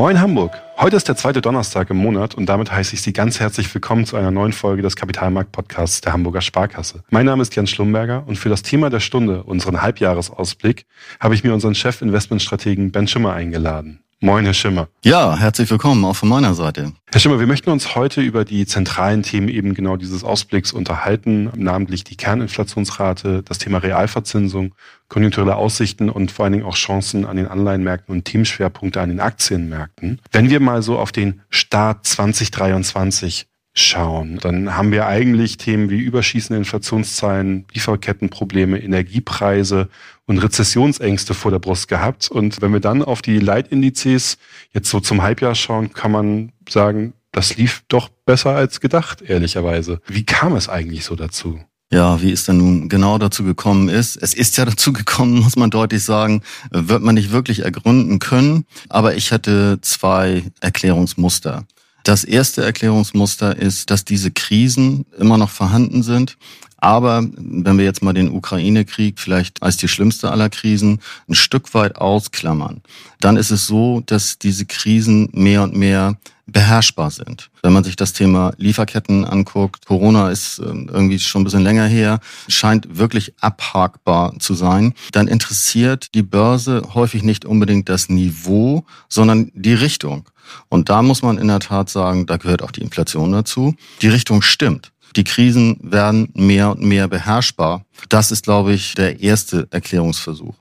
Moin Hamburg. Heute ist der zweite Donnerstag im Monat und damit heiße ich Sie ganz herzlich willkommen zu einer neuen Folge des Kapitalmarkt-Podcasts der Hamburger Sparkasse. Mein Name ist Jan Schlumberger und für das Thema der Stunde, unseren Halbjahresausblick, habe ich mir unseren Chef-Investmentstrategen Ben Schimmer eingeladen. Moin, Herr Schimmer. Ja, herzlich willkommen auch von meiner Seite. Herr Schimmer, wir möchten uns heute über die zentralen Themen eben genau dieses Ausblicks unterhalten, namentlich die Kerninflationsrate, das Thema Realverzinsung, konjunkturelle Aussichten und vor allen Dingen auch Chancen an den Anleihenmärkten und Themenschwerpunkte an den Aktienmärkten. Wenn wir mal so auf den Start 2023 schauen, dann haben wir eigentlich Themen wie überschießende Inflationszahlen, Lieferkettenprobleme, Energiepreise und Rezessionsängste vor der Brust gehabt. Und wenn wir dann auf die Leitindizes jetzt so zum Halbjahr schauen, kann man sagen, das lief doch besser als gedacht, ehrlicherweise. Wie kam es eigentlich so dazu? Ja, wie es dann nun genau dazu gekommen ist. Es ist ja dazu gekommen, muss man deutlich sagen, wird man nicht wirklich ergründen können. Aber ich hätte zwei Erklärungsmuster. Das erste Erklärungsmuster ist, dass diese Krisen immer noch vorhanden sind. Aber wenn wir jetzt mal den Ukraine-Krieg vielleicht als die schlimmste aller Krisen ein Stück weit ausklammern, dann ist es so, dass diese Krisen mehr und mehr beherrschbar sind. Wenn man sich das Thema Lieferketten anguckt, Corona ist ähm, irgendwie schon ein bisschen länger her, scheint wirklich abhakbar zu sein, dann interessiert die Börse häufig nicht unbedingt das Niveau, sondern die Richtung. Und da muss man in der Tat sagen, da gehört auch die Inflation dazu. Die Richtung stimmt. Die Krisen werden mehr und mehr beherrschbar. Das ist, glaube ich, der erste Erklärungsversuch.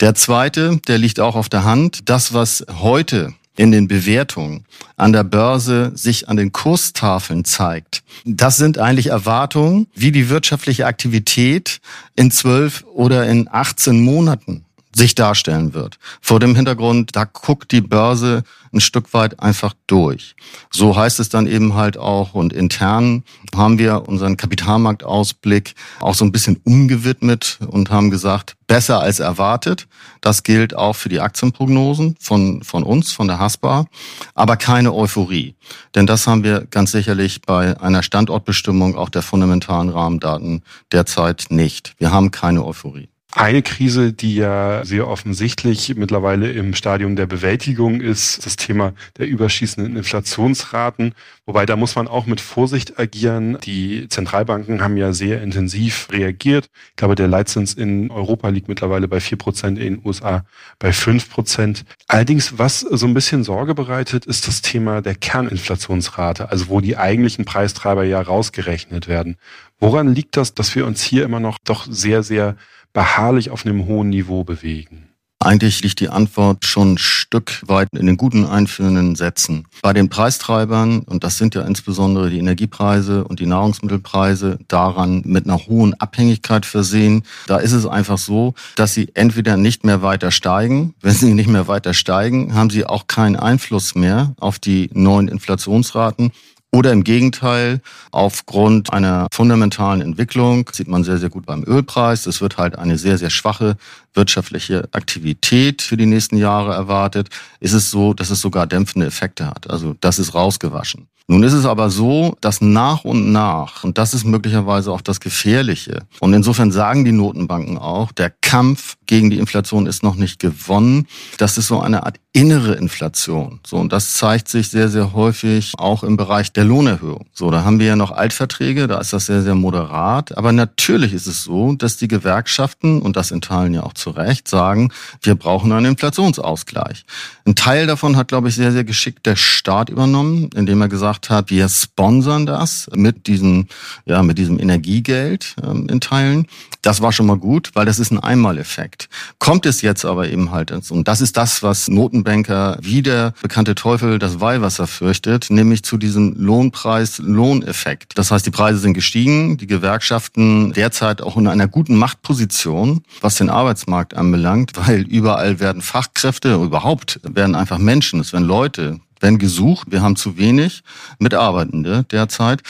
Der zweite, der liegt auch auf der Hand. Das, was heute in den Bewertungen an der Börse sich an den Kurstafeln zeigt. Das sind eigentlich Erwartungen, wie die wirtschaftliche Aktivität in zwölf oder in 18 Monaten sich darstellen wird. Vor dem Hintergrund, da guckt die Börse ein Stück weit einfach durch. So heißt es dann eben halt auch und intern haben wir unseren Kapitalmarktausblick auch so ein bisschen umgewidmet und haben gesagt, besser als erwartet. Das gilt auch für die Aktienprognosen von, von uns, von der Haspa, aber keine Euphorie. Denn das haben wir ganz sicherlich bei einer Standortbestimmung auch der fundamentalen Rahmendaten derzeit nicht. Wir haben keine Euphorie. Eine Krise, die ja sehr offensichtlich mittlerweile im Stadium der Bewältigung ist, das Thema der überschießenden Inflationsraten. Wobei da muss man auch mit Vorsicht agieren. Die Zentralbanken haben ja sehr intensiv reagiert. Ich glaube, der Leitzins in Europa liegt mittlerweile bei vier Prozent, in den USA bei fünf Prozent. Allerdings, was so ein bisschen Sorge bereitet, ist das Thema der Kerninflationsrate, also wo die eigentlichen Preistreiber ja rausgerechnet werden. Woran liegt das, dass wir uns hier immer noch doch sehr, sehr beharrlich auf einem hohen Niveau bewegen? Eigentlich liegt die Antwort schon ein Stück weit in den guten einführenden Sätzen. Bei den Preistreibern, und das sind ja insbesondere die Energiepreise und die Nahrungsmittelpreise, daran mit einer hohen Abhängigkeit versehen, da ist es einfach so, dass sie entweder nicht mehr weiter steigen. Wenn sie nicht mehr weiter steigen, haben sie auch keinen Einfluss mehr auf die neuen Inflationsraten. Oder im Gegenteil, aufgrund einer fundamentalen Entwicklung, sieht man sehr, sehr gut beim Ölpreis. Es wird halt eine sehr, sehr schwache wirtschaftliche Aktivität für die nächsten Jahre erwartet. Ist es so, dass es sogar dämpfende Effekte hat. Also das ist rausgewaschen. Nun ist es aber so, dass nach und nach, und das ist möglicherweise auch das Gefährliche, und insofern sagen die Notenbanken auch, der Kampf gegen die Inflation ist noch nicht gewonnen. Das ist so eine Art innere Inflation. So, und das zeigt sich sehr, sehr häufig auch im Bereich der Lohnerhöhung. So, da haben wir ja noch Altverträge, da ist das sehr, sehr moderat. Aber natürlich ist es so, dass die Gewerkschaften, und das in Teilen ja auch zu Recht, sagen, wir brauchen einen Inflationsausgleich. Ein Teil davon hat, glaube ich, sehr, sehr geschickt der Staat übernommen, indem er gesagt hat, wir sponsern das mit diesem, ja, mit diesem Energiegeld ähm, in Teilen. Das war schon mal gut, weil das ist ein Einmaleffekt. Kommt es jetzt aber eben halt, und das ist das, was Notenbanker wie der bekannte Teufel das Weihwasser fürchtet, nämlich zu diesem Lohnpreis-Lohneffekt. Das heißt, die Preise sind gestiegen, die Gewerkschaften derzeit auch in einer guten Machtposition, was den Arbeitsmarkt anbelangt, weil überall werden Fachkräfte, überhaupt werden einfach Menschen, es werden Leute, werden gesucht. Wir haben zu wenig Mitarbeitende derzeit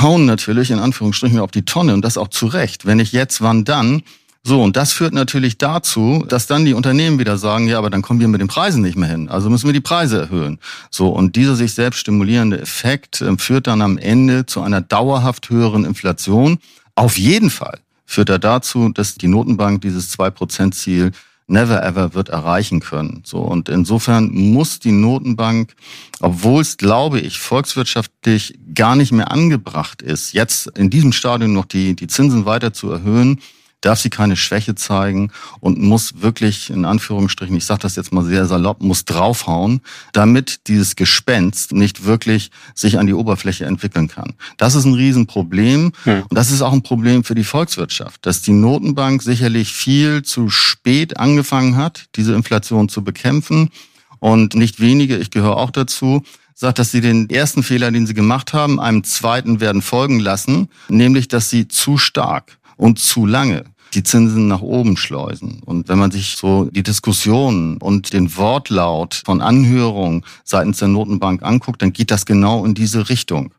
hauen natürlich in Anführungsstrichen auf die Tonne und das auch zu Recht. Wenn nicht jetzt, wann dann? So, und das führt natürlich dazu, dass dann die Unternehmen wieder sagen, ja, aber dann kommen wir mit den Preisen nicht mehr hin. Also müssen wir die Preise erhöhen. So, und dieser sich selbst stimulierende Effekt äh, führt dann am Ende zu einer dauerhaft höheren Inflation. Auf jeden Fall führt er dazu, dass die Notenbank dieses 2%-Ziel never ever wird erreichen können. So und insofern muss die Notenbank, obwohl es glaube ich volkswirtschaftlich gar nicht mehr angebracht ist, jetzt in diesem Stadium noch die die Zinsen weiter zu erhöhen, darf sie keine Schwäche zeigen und muss wirklich, in Anführungsstrichen, ich sage das jetzt mal sehr salopp, muss draufhauen, damit dieses Gespenst nicht wirklich sich an die Oberfläche entwickeln kann. Das ist ein Riesenproblem hm. und das ist auch ein Problem für die Volkswirtschaft, dass die Notenbank sicherlich viel zu spät angefangen hat, diese Inflation zu bekämpfen und nicht wenige, ich gehöre auch dazu, sagt, dass sie den ersten Fehler, den sie gemacht haben, einem zweiten werden folgen lassen, nämlich dass sie zu stark und zu lange die Zinsen nach oben schleusen. Und wenn man sich so die Diskussionen und den Wortlaut von Anhörungen seitens der Notenbank anguckt, dann geht das genau in diese Richtung.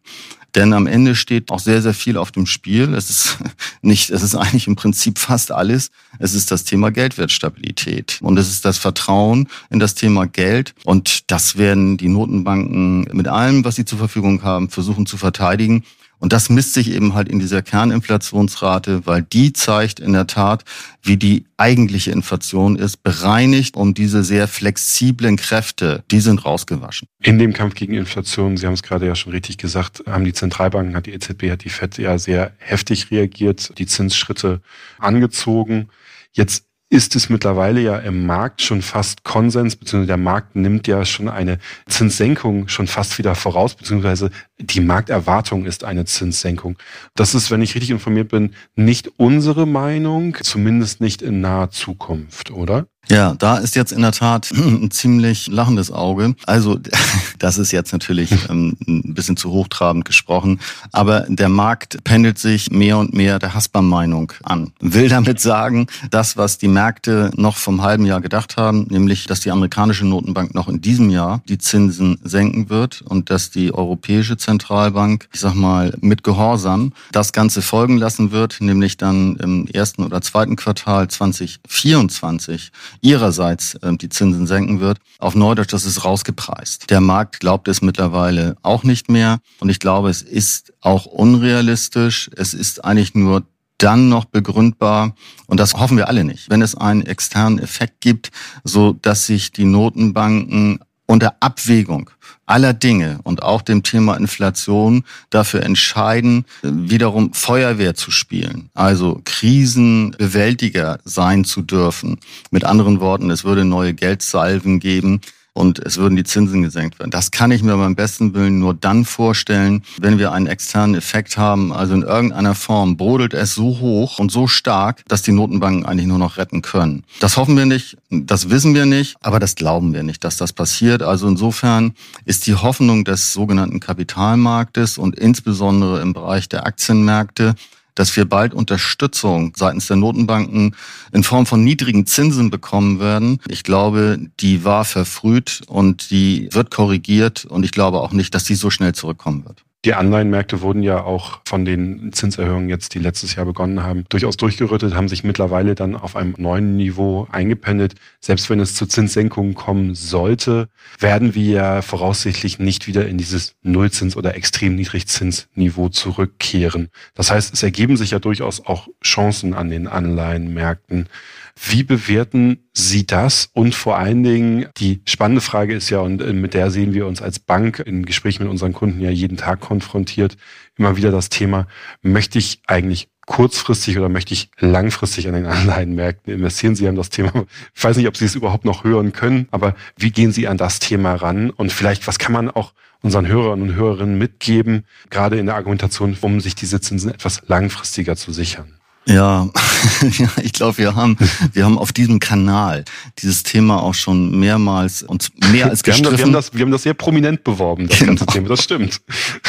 Denn am Ende steht auch sehr, sehr viel auf dem Spiel. Es ist nicht, es ist eigentlich im Prinzip fast alles. Es ist das Thema Geldwertstabilität. Und es ist das Vertrauen in das Thema Geld. Und das werden die Notenbanken mit allem, was sie zur Verfügung haben, versuchen zu verteidigen. Und das misst sich eben halt in dieser Kerninflationsrate, weil die zeigt in der Tat, wie die eigentliche Inflation ist, bereinigt um diese sehr flexiblen Kräfte, die sind rausgewaschen. In dem Kampf gegen Inflation, Sie haben es gerade ja schon richtig gesagt, haben die Zentralbanken, hat die EZB, hat die FED ja sehr heftig reagiert, die Zinsschritte angezogen. Jetzt ist es mittlerweile ja im Markt schon fast Konsens, beziehungsweise der Markt nimmt ja schon eine Zinssenkung schon fast wieder voraus, beziehungsweise die Markterwartung ist eine Zinssenkung. Das ist, wenn ich richtig informiert bin, nicht unsere Meinung, zumindest nicht in naher Zukunft, oder? Ja, da ist jetzt in der Tat ein ziemlich lachendes Auge. Also das ist jetzt natürlich ähm, ein bisschen zu hochtrabend gesprochen, aber der Markt pendelt sich mehr und mehr der Hasper-Meinung an. Will damit sagen, das, was die Märkte noch vom halben Jahr gedacht haben, nämlich, dass die amerikanische Notenbank noch in diesem Jahr die Zinsen senken wird und dass die europäische Zentralbank, ich sag mal, mit Gehorsam das Ganze folgen lassen wird, nämlich dann im ersten oder zweiten Quartal 2024 ihrerseits äh, die Zinsen senken wird. Auf Neudeutsch, das ist rausgepreist. Der Markt glaubt es mittlerweile auch nicht mehr. Und ich glaube, es ist auch unrealistisch. Es ist eigentlich nur dann noch begründbar, und das hoffen wir alle nicht, wenn es einen externen Effekt gibt, so dass sich die Notenbanken unter Abwägung aller Dinge und auch dem Thema Inflation dafür entscheiden, wiederum Feuerwehr zu spielen, also Krisenbewältiger sein zu dürfen. Mit anderen Worten, es würde neue Geldsalven geben, und es würden die Zinsen gesenkt werden. Das kann ich mir beim besten Willen nur dann vorstellen, wenn wir einen externen Effekt haben. Also in irgendeiner Form brodelt es so hoch und so stark, dass die Notenbanken eigentlich nur noch retten können. Das hoffen wir nicht, das wissen wir nicht, aber das glauben wir nicht, dass das passiert. Also insofern ist die Hoffnung des sogenannten Kapitalmarktes und insbesondere im Bereich der Aktienmärkte dass wir bald Unterstützung seitens der Notenbanken in Form von niedrigen Zinsen bekommen werden. Ich glaube, die war verfrüht und die wird korrigiert und ich glaube auch nicht, dass die so schnell zurückkommen wird. Die Anleihenmärkte wurden ja auch von den Zinserhöhungen jetzt, die letztes Jahr begonnen haben, durchaus durchgerüttet, haben sich mittlerweile dann auf einem neuen Niveau eingependelt. Selbst wenn es zu Zinssenkungen kommen sollte, werden wir ja voraussichtlich nicht wieder in dieses Nullzins- oder extrem Niedrigzinsniveau zurückkehren. Das heißt, es ergeben sich ja durchaus auch Chancen an den Anleihenmärkten. Wie bewerten Sie das? Und vor allen Dingen, die spannende Frage ist ja, und äh, mit der sehen wir uns als Bank in Gesprächen mit unseren Kunden ja jeden Tag konfrontiert, immer wieder das Thema, möchte ich eigentlich kurzfristig oder möchte ich langfristig an den Anleihenmärkten investieren? Sie haben das Thema, ich weiß nicht, ob Sie es überhaupt noch hören können, aber wie gehen Sie an das Thema ran? Und vielleicht, was kann man auch unseren Hörern und Hörerinnen mitgeben, gerade in der Argumentation, um sich diese Zinsen etwas langfristiger zu sichern? Ja, ja ich glaube, wir haben, wir haben auf diesem Kanal dieses Thema auch schon mehrmals und mehr als wir gestriffen. Haben das, wir, haben das, wir haben das sehr prominent beworben, das genau. ganze Thema, das stimmt.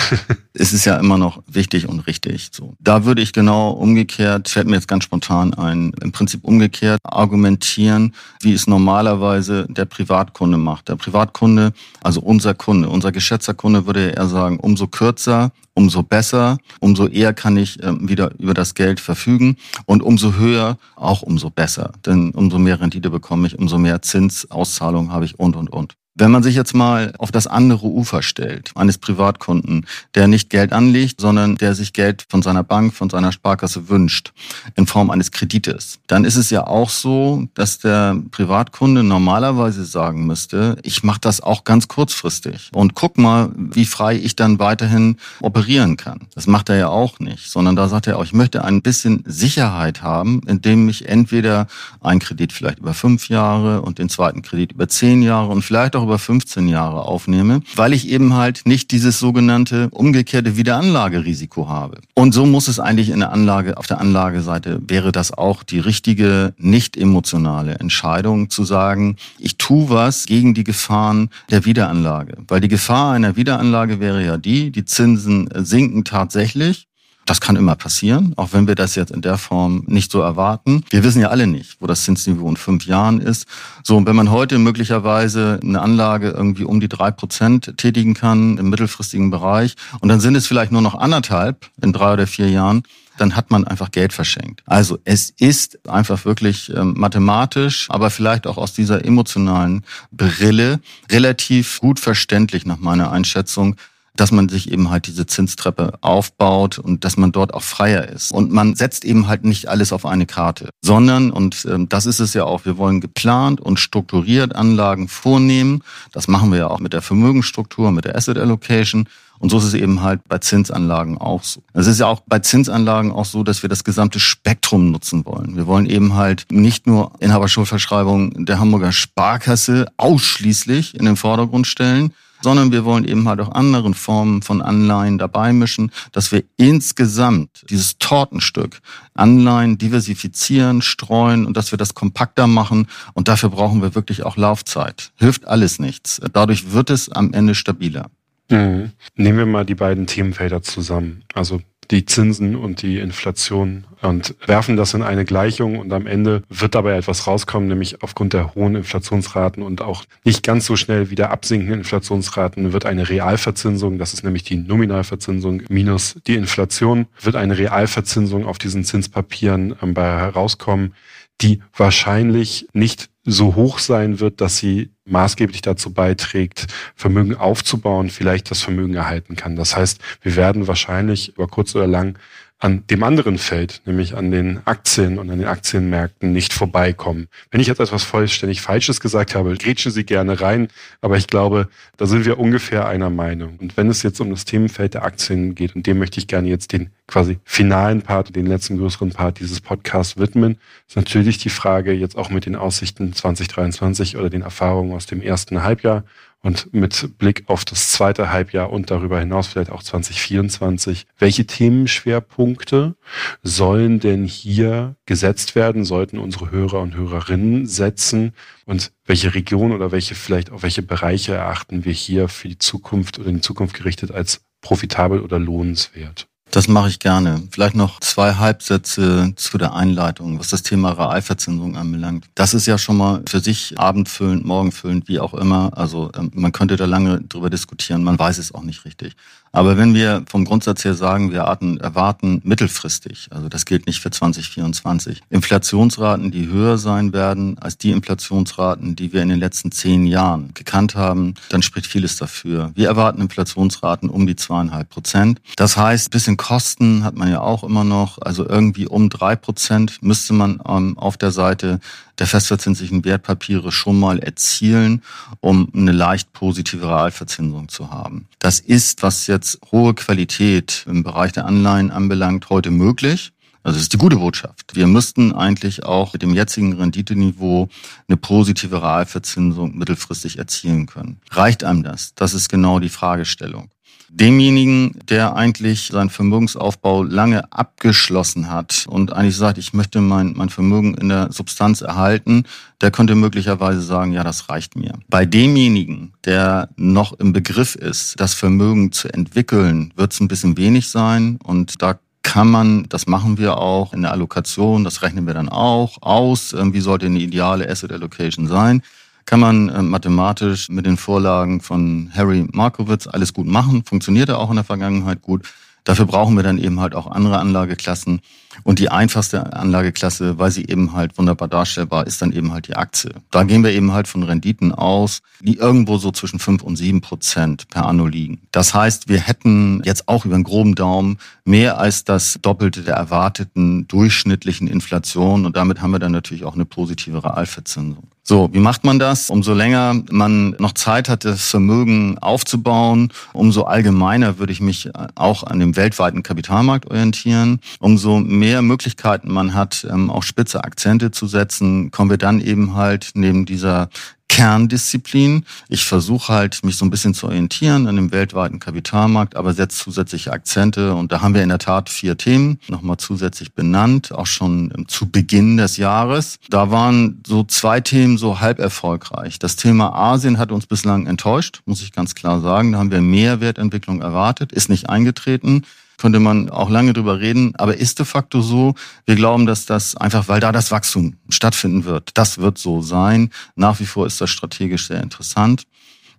es ist ja immer noch wichtig und richtig. So, da würde ich genau umgekehrt, fällt mir jetzt ganz spontan ein, im Prinzip umgekehrt argumentieren, wie es normalerweise der Privatkunde macht. Der Privatkunde, also unser Kunde, unser geschätzter Kunde würde eher sagen, umso kürzer, umso besser, umso eher kann ich äh, wieder über das Geld verfügen und umso höher auch umso besser. Denn umso mehr Rendite bekomme ich, umso mehr Zinsauszahlung habe ich und, und, und. Wenn man sich jetzt mal auf das andere Ufer stellt, eines Privatkunden, der nicht Geld anlegt, sondern der sich Geld von seiner Bank, von seiner Sparkasse wünscht, in Form eines Kredites, dann ist es ja auch so, dass der Privatkunde normalerweise sagen müsste, ich mache das auch ganz kurzfristig und guck mal, wie frei ich dann weiterhin operieren kann. Das macht er ja auch nicht, sondern da sagt er auch, ich möchte ein bisschen Sicherheit haben, indem ich entweder einen Kredit vielleicht über fünf Jahre und den zweiten Kredit über zehn Jahre und vielleicht auch über 15 Jahre aufnehme, weil ich eben halt nicht dieses sogenannte umgekehrte Wiederanlagerisiko habe. Und so muss es eigentlich in der Anlage, auf der Anlageseite wäre das auch die richtige, nicht emotionale Entscheidung zu sagen, ich tue was gegen die Gefahren der Wiederanlage. Weil die Gefahr einer Wiederanlage wäre ja die, die Zinsen sinken tatsächlich das kann immer passieren, auch wenn wir das jetzt in der Form nicht so erwarten. Wir wissen ja alle nicht, wo das Zinsniveau in fünf Jahren ist. So, und wenn man heute möglicherweise eine Anlage irgendwie um die drei Prozent tätigen kann im mittelfristigen Bereich und dann sind es vielleicht nur noch anderthalb in drei oder vier Jahren, dann hat man einfach Geld verschenkt. Also es ist einfach wirklich ähm, mathematisch, aber vielleicht auch aus dieser emotionalen Brille relativ gut verständlich nach meiner Einschätzung, dass man sich eben halt diese Zinstreppe aufbaut und dass man dort auch freier ist. Und man setzt eben halt nicht alles auf eine Karte, sondern, und äh, das ist es ja auch, wir wollen geplant und strukturiert Anlagen vornehmen. Das machen wir ja auch mit der Vermögensstruktur, mit der Asset Allocation. Und so ist es eben halt bei Zinsanlagen auch so. Es ist ja auch bei Zinsanlagen auch so, dass wir das gesamte Spektrum nutzen wollen. Wir wollen eben halt nicht nur Inhaberschuldverschreibung der Hamburger Sparkasse ausschließlich in den Vordergrund stellen, sondern wir wollen eben halt auch anderen Formen von Anleihen dabei mischen, dass wir insgesamt dieses Tortenstück Anleihen diversifizieren, streuen und dass wir das kompakter machen. Und dafür brauchen wir wirklich auch Laufzeit. Hilft alles nichts. Dadurch wird es am Ende stabiler. Mhm. Nehmen wir mal die beiden Themenfelder zusammen. Also die Zinsen und die Inflation und werfen das in eine Gleichung und am Ende wird dabei etwas rauskommen, nämlich aufgrund der hohen Inflationsraten und auch nicht ganz so schnell wieder absinkenden Inflationsraten wird eine Realverzinsung, das ist nämlich die Nominalverzinsung minus die Inflation, wird eine Realverzinsung auf diesen Zinspapieren ähm, bei herauskommen, die wahrscheinlich nicht so hoch sein wird, dass sie maßgeblich dazu beiträgt, Vermögen aufzubauen, vielleicht das Vermögen erhalten kann. Das heißt, wir werden wahrscheinlich über kurz oder lang an dem anderen Feld, nämlich an den Aktien und an den Aktienmärkten nicht vorbeikommen. Wenn ich jetzt etwas vollständig Falsches gesagt habe, grätschen Sie gerne rein, aber ich glaube, da sind wir ungefähr einer Meinung. Und wenn es jetzt um das Themenfeld der Aktien geht, und dem möchte ich gerne jetzt den quasi finalen Part, den letzten größeren Part dieses Podcasts widmen, ist natürlich die Frage jetzt auch mit den Aussichten 2023 oder den Erfahrungen aus dem ersten Halbjahr und mit Blick auf das zweite Halbjahr und darüber hinaus vielleicht auch 2024, welche Themenschwerpunkte sollen denn hier gesetzt werden, sollten unsere Hörer und Hörerinnen setzen und welche Region oder welche vielleicht auch welche Bereiche erachten wir hier für die Zukunft oder in die Zukunft gerichtet als profitabel oder lohnenswert? Das mache ich gerne. Vielleicht noch zwei Halbsätze zu der Einleitung, was das Thema Realverzinsung anbelangt. Das ist ja schon mal für sich abendfüllend, morgenfüllend, wie auch immer. Also ähm, man könnte da lange drüber diskutieren, man weiß es auch nicht richtig. Aber wenn wir vom Grundsatz her sagen, wir erwarten mittelfristig, also das gilt nicht für 2024, Inflationsraten, die höher sein werden als die Inflationsraten, die wir in den letzten zehn Jahren gekannt haben, dann spricht vieles dafür. Wir erwarten Inflationsraten um die zweieinhalb Prozent. Das heißt, bisschen Kosten hat man ja auch immer noch, also irgendwie um drei Prozent müsste man ähm, auf der Seite der festverzinslichen Wertpapiere schon mal erzielen, um eine leicht positive Realverzinsung zu haben. Das ist, was jetzt hohe Qualität im Bereich der Anleihen anbelangt, heute möglich. Also das ist die gute Botschaft. Wir müssten eigentlich auch mit dem jetzigen Renditeniveau eine positive Realverzinsung mittelfristig erzielen können. Reicht einem das? Das ist genau die Fragestellung demjenigen, der eigentlich seinen Vermögensaufbau lange abgeschlossen hat und eigentlich sagt, ich möchte mein, mein Vermögen in der Substanz erhalten, der könnte möglicherweise sagen, ja, das reicht mir. Bei demjenigen, der noch im Begriff ist, das Vermögen zu entwickeln, wird es ein bisschen wenig sein und da kann man, das machen wir auch in der Allokation, das rechnen wir dann auch aus, wie sollte eine ideale Asset Allocation sein kann man äh, mathematisch mit den Vorlagen von Harry Markowitz alles gut machen, funktionierte auch in der Vergangenheit gut. Dafür brauchen wir dann eben halt auch andere Anlageklassen. Und die einfachste Anlageklasse, weil sie eben halt wunderbar darstellbar ist, dann eben halt die Aktie. Da gehen wir eben halt von Renditen aus, die irgendwo so zwischen fünf und sieben Prozent per Anno liegen. Das heißt, wir hätten jetzt auch über einen groben Daumen mehr als das Doppelte der erwarteten durchschnittlichen Inflation und damit haben wir dann natürlich auch eine positive Realverzinsung. So, wie macht man das? Umso länger man noch Zeit hat, das Vermögen aufzubauen, umso allgemeiner würde ich mich auch an dem weltweiten Kapitalmarkt orientieren. Umso mehr Möglichkeiten man hat, ähm, auch spitze Akzente zu setzen, kommen wir dann eben halt neben dieser Kerndisziplin. Ich versuche halt, mich so ein bisschen zu orientieren an dem weltweiten Kapitalmarkt, aber setze zusätzliche Akzente. Und da haben wir in der Tat vier Themen nochmal zusätzlich benannt, auch schon zu Beginn des Jahres. Da waren so zwei Themen so halb erfolgreich. Das Thema Asien hat uns bislang enttäuscht, muss ich ganz klar sagen. Da haben wir mehr Wertentwicklung erwartet, ist nicht eingetreten könnte man auch lange drüber reden. Aber ist de facto so, wir glauben, dass das einfach, weil da das Wachstum stattfinden wird, das wird so sein. Nach wie vor ist das strategisch sehr interessant.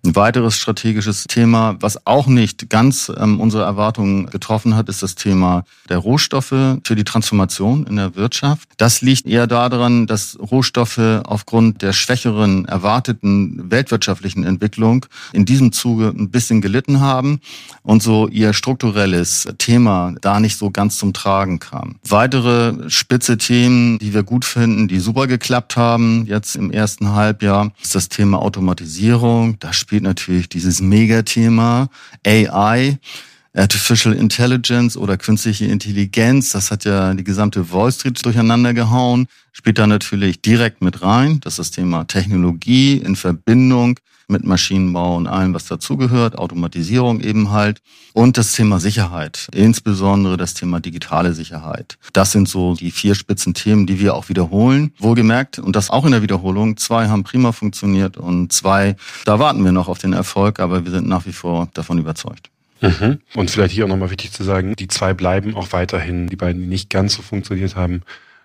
Ein weiteres strategisches Thema, was auch nicht ganz ähm, unsere Erwartungen getroffen hat, ist das Thema der Rohstoffe für die Transformation in der Wirtschaft. Das liegt eher daran, dass Rohstoffe aufgrund der schwächeren erwarteten weltwirtschaftlichen Entwicklung in diesem Zuge ein bisschen gelitten haben und so ihr strukturelles Thema da nicht so ganz zum Tragen kam. Weitere spitze Themen, die wir gut finden, die super geklappt haben, jetzt im ersten Halbjahr, ist das Thema Automatisierung. Da spielt natürlich dieses Megathema AI. Artificial Intelligence oder künstliche Intelligenz, das hat ja die gesamte Wall Street durcheinander gehauen, spielt da natürlich direkt mit rein. Das ist das Thema Technologie in Verbindung mit Maschinenbau und allem, was dazugehört, Automatisierung eben halt und das Thema Sicherheit, insbesondere das Thema digitale Sicherheit. Das sind so die vier spitzen Themen, die wir auch wiederholen. Wohlgemerkt, und das auch in der Wiederholung, zwei haben prima funktioniert und zwei, da warten wir noch auf den Erfolg, aber wir sind nach wie vor davon überzeugt. Mhm. Und vielleicht hier auch nochmal wichtig zu sagen, die zwei bleiben auch weiterhin, die beiden, die nicht ganz so funktioniert haben,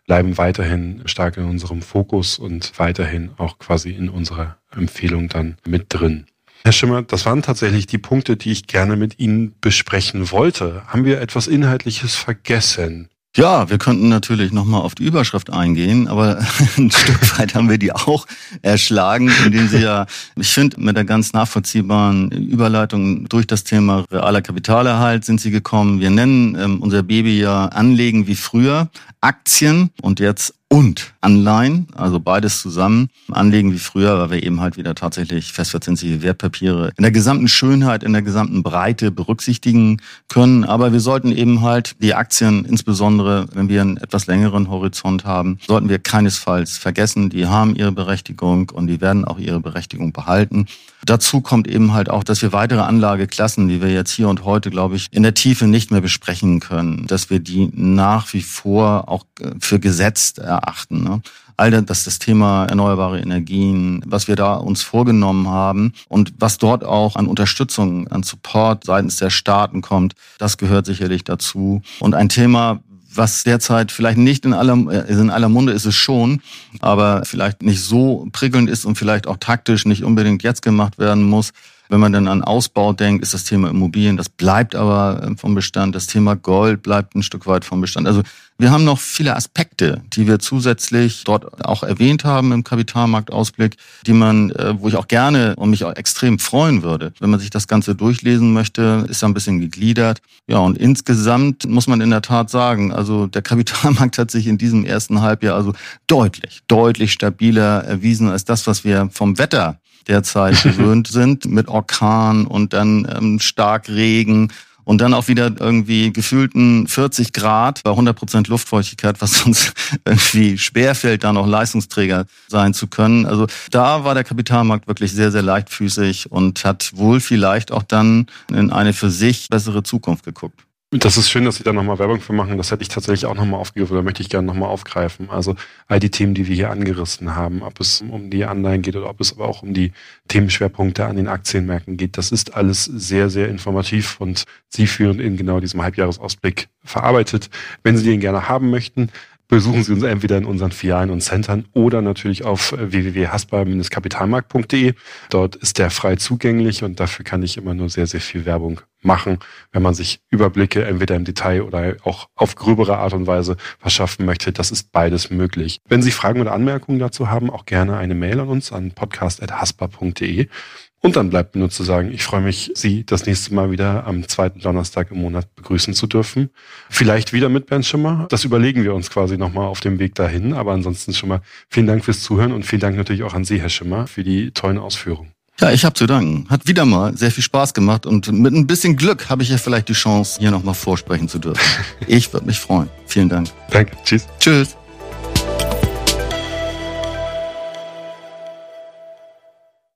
bleiben weiterhin stark in unserem Fokus und weiterhin auch quasi in unserer Empfehlung dann mit drin. Herr Schimmer, das waren tatsächlich die Punkte, die ich gerne mit Ihnen besprechen wollte. Haben wir etwas Inhaltliches vergessen? Ja, wir könnten natürlich nochmal auf die Überschrift eingehen, aber ein Stück weit haben wir die auch erschlagen, indem Sie ja, ich finde, mit der ganz nachvollziehbaren Überleitung durch das Thema realer Kapitalerhalt sind Sie gekommen. Wir nennen ähm, unser Baby ja Anlegen wie früher, Aktien und jetzt und Anleihen, also beides zusammen, anlegen wie früher, weil wir eben halt wieder tatsächlich festverzinsliche Wertpapiere in der gesamten Schönheit, in der gesamten Breite berücksichtigen können. Aber wir sollten eben halt die Aktien, insbesondere wenn wir einen etwas längeren Horizont haben, sollten wir keinesfalls vergessen. Die haben ihre Berechtigung und die werden auch ihre Berechtigung behalten. Dazu kommt eben halt auch, dass wir weitere Anlageklassen, die wir jetzt hier und heute, glaube ich, in der Tiefe nicht mehr besprechen können, dass wir die nach wie vor auch äh, für gesetzt erachten. Ne? All das, das Thema erneuerbare Energien, was wir da uns vorgenommen haben und was dort auch an Unterstützung, an Support seitens der Staaten kommt, das gehört sicherlich dazu. Und ein Thema, was derzeit vielleicht nicht in aller, äh, in aller Munde ist es schon, aber vielleicht nicht so prickelnd ist und vielleicht auch taktisch nicht unbedingt jetzt gemacht werden muss, wenn man dann an Ausbau denkt, ist das Thema Immobilien, das bleibt aber ähm, vom Bestand. Das Thema Gold bleibt ein Stück weit vom Bestand. Also wir haben noch viele Aspekte, die wir zusätzlich dort auch erwähnt haben im Kapitalmarktausblick, die man, äh, wo ich auch gerne und mich auch extrem freuen würde. Wenn man sich das Ganze durchlesen möchte, ist da ein bisschen gegliedert. Ja, und insgesamt muss man in der Tat sagen, also der Kapitalmarkt hat sich in diesem ersten Halbjahr also deutlich, deutlich stabiler erwiesen als das, was wir vom Wetter derzeit gewöhnt sind, mit Orkan und dann ähm, Starkregen und dann auch wieder irgendwie gefühlten 40 Grad bei 100 Prozent Luftfeuchtigkeit, was uns irgendwie schwerfällt, da noch Leistungsträger sein zu können. Also da war der Kapitalmarkt wirklich sehr, sehr leichtfüßig und hat wohl vielleicht auch dann in eine für sich bessere Zukunft geguckt. Das ist schön, dass Sie da nochmal Werbung für machen. Das hätte ich tatsächlich auch nochmal aufgegriffen oder möchte ich gerne nochmal aufgreifen. Also all die Themen, die wir hier angerissen haben, ob es um die Anleihen geht oder ob es aber auch um die Themenschwerpunkte an den Aktienmärkten geht, das ist alles sehr, sehr informativ und Sie führen in genau diesem Halbjahresausblick verarbeitet. Wenn Sie den gerne haben möchten, besuchen Sie uns entweder in unseren Filialen und Centern oder natürlich auf www.haspa-kapitalmarkt.de. Dort ist der frei zugänglich und dafür kann ich immer nur sehr, sehr viel Werbung machen, wenn man sich Überblicke entweder im Detail oder auch auf gröbere Art und Weise verschaffen möchte. Das ist beides möglich. Wenn Sie Fragen oder Anmerkungen dazu haben, auch gerne eine Mail an uns an podcast.haspa.de. Und dann bleibt mir nur zu sagen, ich freue mich, Sie das nächste Mal wieder am zweiten Donnerstag im Monat begrüßen zu dürfen. Vielleicht wieder mit Bernd Schimmer. Das überlegen wir uns quasi nochmal auf dem Weg dahin. Aber ansonsten schon mal vielen Dank fürs Zuhören und vielen Dank natürlich auch an Sie, Herr Schimmer, für die tollen Ausführungen. Ja, ich habe zu danken. Hat wieder mal sehr viel Spaß gemacht und mit ein bisschen Glück habe ich ja vielleicht die Chance, hier nochmal vorsprechen zu dürfen. Ich würde mich freuen. Vielen Dank. Danke. Tschüss. Tschüss.